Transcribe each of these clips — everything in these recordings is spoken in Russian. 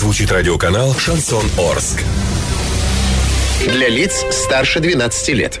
Звучит радиоканал «Шансон Орск». Для лиц старше 12 лет.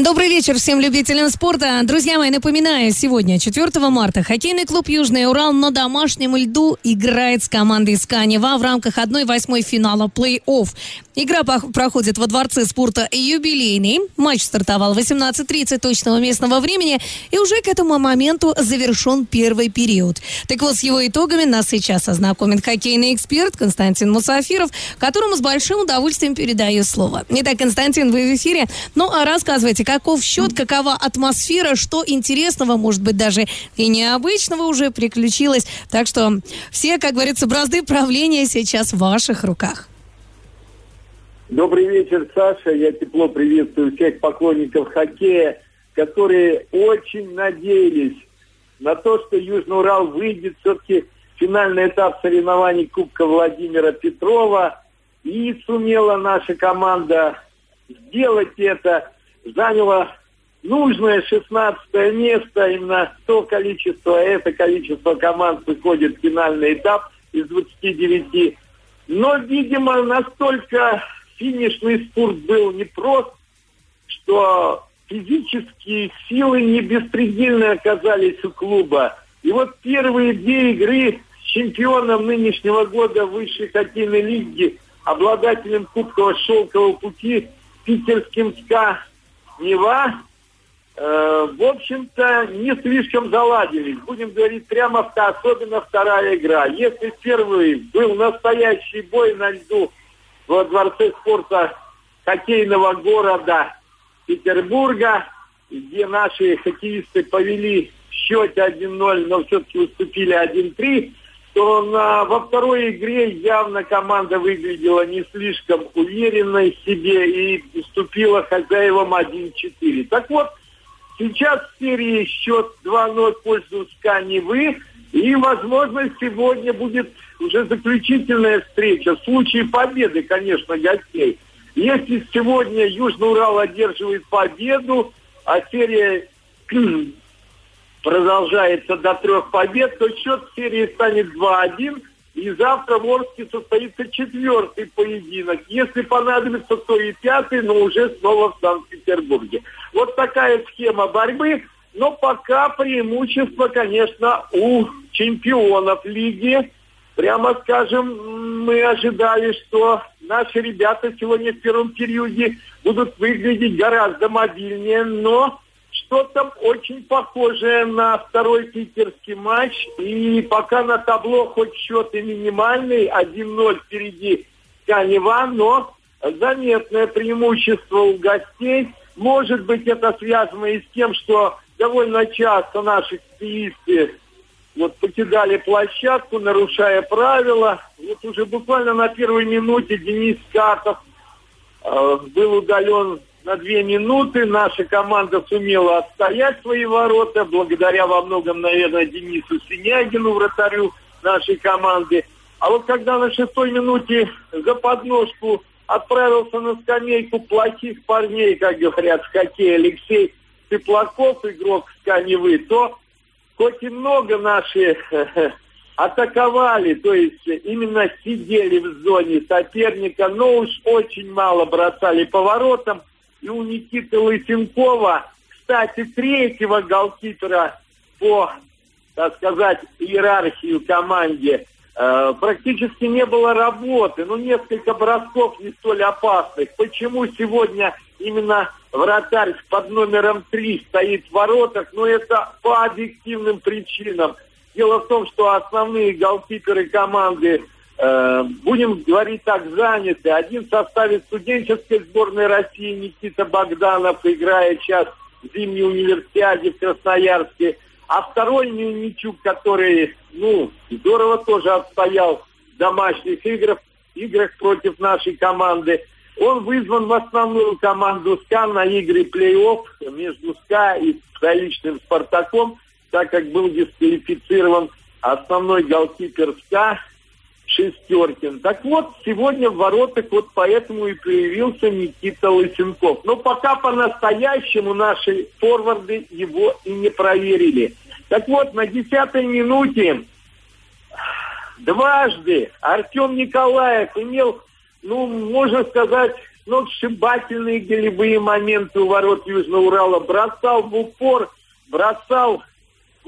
Добрый вечер всем любителям спорта. Друзья мои, напоминаю, сегодня, 4 марта, хоккейный клуб «Южный Урал» на домашнем льду играет с командой из Канева в рамках 1-8 финала плей-офф. Игра проходит во Дворце спорта «Юбилейный». Матч стартовал в 18.30 точного местного времени, и уже к этому моменту завершен первый период. Так вот, с его итогами нас сейчас ознакомит хоккейный эксперт Константин Мусафиров, которому с большим удовольствием передаю слово. Итак, Константин, вы в эфире. Ну, а рассказывайте, каков счет, какова атмосфера, что интересного, может быть, даже и необычного уже приключилось. Так что все, как говорится, бразды правления сейчас в ваших руках. Добрый вечер, Саша. Я тепло приветствую всех поклонников хоккея, которые очень надеялись на то, что Южный Урал выйдет все-таки финальный этап соревнований Кубка Владимира Петрова. И сумела наша команда сделать это заняла нужное 16 место, именно то количество, это количество команд выходит в финальный этап из 29. Но, видимо, настолько финишный спорт был непрост, что физические силы не беспредельно оказались у клуба. И вот первые две игры с чемпионом нынешнего года высшей хоккейной лиги, обладателем Кубкового шелкового пути, питерским СКА Нева, э, в общем-то, не слишком заладились. Будем говорить прямо, особенно вторая игра. Если первый был настоящий бой на льду во Дворце спорта хоккейного города Петербурга, где наши хоккеисты повели в счете 1-0, но все-таки уступили 1-3, то на, во второй игре явно команда выглядела не слишком уверенной в себе и уступила хозяевам 1-4. Так вот, сейчас в серии счет 2-0 в пользу Сканевы, и, возможно, сегодня будет уже заключительная встреча. В случае победы, конечно, гостей. Если сегодня Южный Урал одерживает победу, а серия продолжается до трех побед, то счет серии станет 2-1. И завтра в Орске состоится четвертый поединок. Если понадобится, то и пятый, но уже снова в Санкт-Петербурге. Вот такая схема борьбы. Но пока преимущество, конечно, у чемпионов лиги. Прямо скажем, мы ожидали, что наши ребята сегодня в первом периоде будут выглядеть гораздо мобильнее, но что-то очень похожее на второй питерский матч. И пока на табло хоть счет и минимальный, 1-0 впереди Канева, но заметное преимущество у гостей. Может быть, это связано и с тем, что довольно часто наши хоккеисты вот покидали площадку, нарушая правила. Вот уже буквально на первой минуте Денис Катов э, был удален на две минуты. Наша команда сумела отстоять свои ворота, благодаря во многом, наверное, Денису Синягину, вратарю нашей команды. А вот когда на шестой минуте за подножку отправился на скамейку плохих парней, как говорят в хоккее, Алексей Теплаков, игрок Сканевы, то хоть и много наши атаковали, то есть именно сидели в зоне соперника, но уж очень мало бросали поворотом и у Никиты Лысенкова, кстати, третьего голкипера по, так сказать, иерархию команде, э, практически не было работы. Ну, несколько бросков не столь опасных. Почему сегодня именно вратарь под номером три стоит в воротах? Ну, это по объективным причинам. Дело в том, что основные голкиперы команды будем говорить так, заняты. Один в составе студенческой сборной России Никита Богданов, играя сейчас в зимней универсиаде в Красноярске. А второй Мельничук, который, ну, здорово тоже отстоял в домашних играх, играх против нашей команды. Он вызван в основную команду СКА на игры плей-офф между СКА и столичным «Спартаком», так как был дисквалифицирован основной голкипер СКА Шестеркин. Так вот, сегодня в воротах вот поэтому и появился Никита Лысенков. Но пока по-настоящему наши форварды его и не проверили. Так вот, на десятой минуте дважды Артем Николаев имел, ну, можно сказать, ну, сшибательные голевые моменты у ворот Южного Урала. Бросал в упор, бросал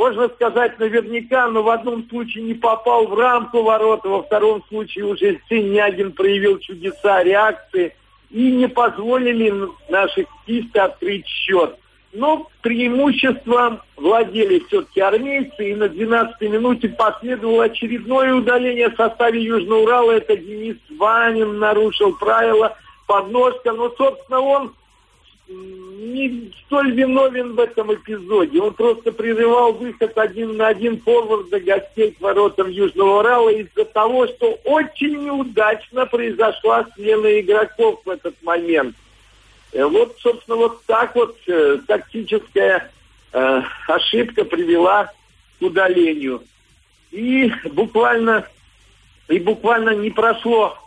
можно сказать наверняка, но в одном случае не попал в рамку ворота, во втором случае уже Синягин проявил чудеса реакции и не позволили наших кисты открыть счет. Но преимуществом владели все-таки армейцы, и на 12-й минуте последовало очередное удаление в составе Южного Урала. Это Денис Ванин нарушил правила подножка, но, собственно, он не столь виновен в этом эпизоде. Он просто прерывал выход один на один форварда гостей к воротам Южного Урала из-за того, что очень неудачно произошла смена игроков в этот момент. Э, вот, собственно, вот так вот э, тактическая э, ошибка привела к удалению. И буквально, и буквально не прошло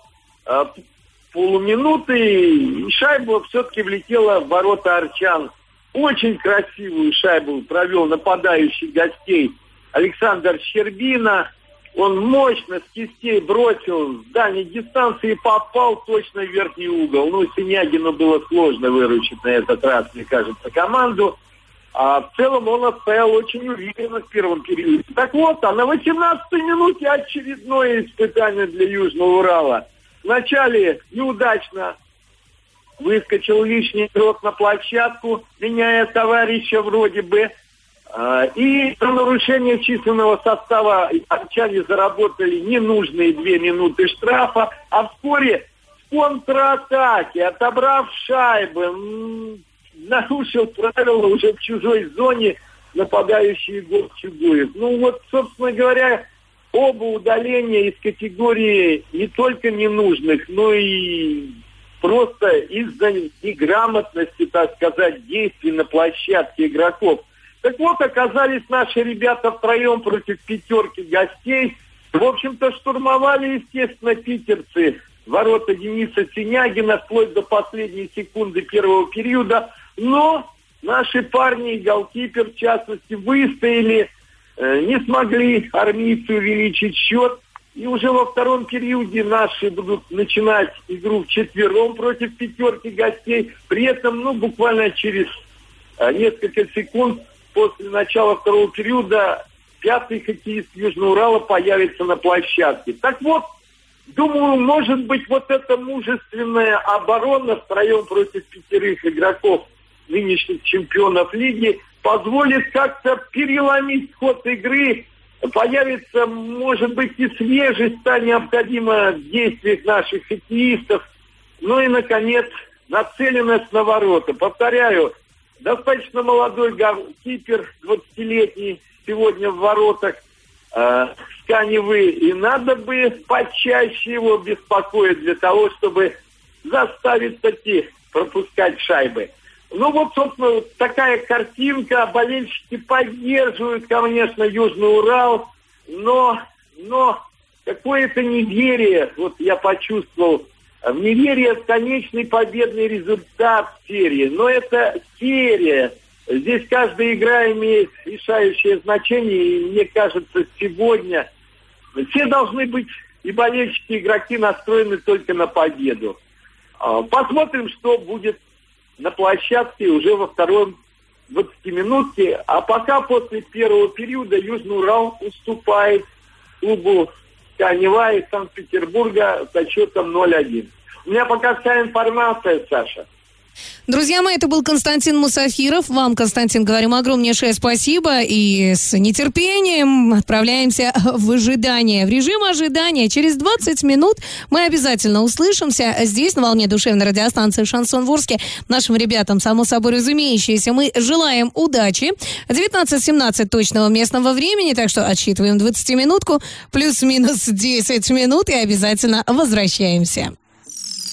э, полуминуты, и шайба все-таки влетела в ворота Арчан. Очень красивую шайбу провел нападающий гостей Александр Щербина. Он мощно с кистей бросил с дальней дистанции и попал точно в верхний угол. Ну, Синягину было сложно выручить на этот раз, мне кажется, команду. А в целом он отстоял очень уверенно в первом периоде. Так вот, а на 18-й минуте очередное испытание для Южного Урала – Вначале неудачно выскочил лишний игрок на площадку, меняя товарища вроде бы. А, и за нарушение численного состава арчане заработали ненужные две минуты штрафа, а вскоре в контратаке, отобрав шайбы, нарушил правила уже в чужой зоне нападающий Егор Чугуев. Ну вот, собственно говоря, оба удаления из категории не только ненужных, но и просто из-за неграмотности, так сказать, действий на площадке игроков. Так вот, оказались наши ребята втроем против пятерки гостей. В общем-то, штурмовали, естественно, питерцы ворота Дениса Синягина вплоть до последней секунды первого периода. Но наши парни и голкипер, в частности, выстояли – не смогли армейцы увеличить счет. И уже во втором периоде наши будут начинать игру четвером против пятерки гостей. При этом, ну, буквально через э, несколько секунд после начала второго периода пятый хоккеист Южного Урала появится на площадке. Так вот, думаю, может быть, вот эта мужественная оборона втроем против пятерых игроков нынешних чемпионов лиги – позволит как-то переломить ход игры, появится, может быть, и свежесть, та необходима в действиях наших хоккеистов. Ну и, наконец, нацеленность на ворота. Повторяю, достаточно молодой кипер, 20-летний, сегодня в воротах э, Сканевы. И надо бы почаще его беспокоить для того, чтобы заставить таки пропускать шайбы. Ну вот, собственно, такая картинка. Болельщики поддерживают, конечно, Южный Урал, но, но какое-то неверие, вот я почувствовал, в неверие в конечный победный результат серии. Но это серия. Здесь каждая игра имеет решающее значение, и мне кажется, сегодня все должны быть, и болельщики, и игроки настроены только на победу. А, посмотрим, что будет на площадке уже во втором 20-минутке. А пока после первого периода Южный Урал уступает клубу Канева из Санкт-Петербурга со счетом 0-1. У меня пока вся информация, Саша. Друзья мои, это был Константин Мусафиров. Вам, Константин, говорим огромнейшее спасибо. И с нетерпением отправляемся в ожидание, в режим ожидания. Через 20 минут мы обязательно услышимся здесь, на волне душевной радиостанции «Шансон Ворске». Нашим ребятам, само собой разумеющееся, мы желаем удачи. 19.17 точного местного времени, так что отсчитываем 20-минутку, плюс-минус 10 минут и обязательно возвращаемся.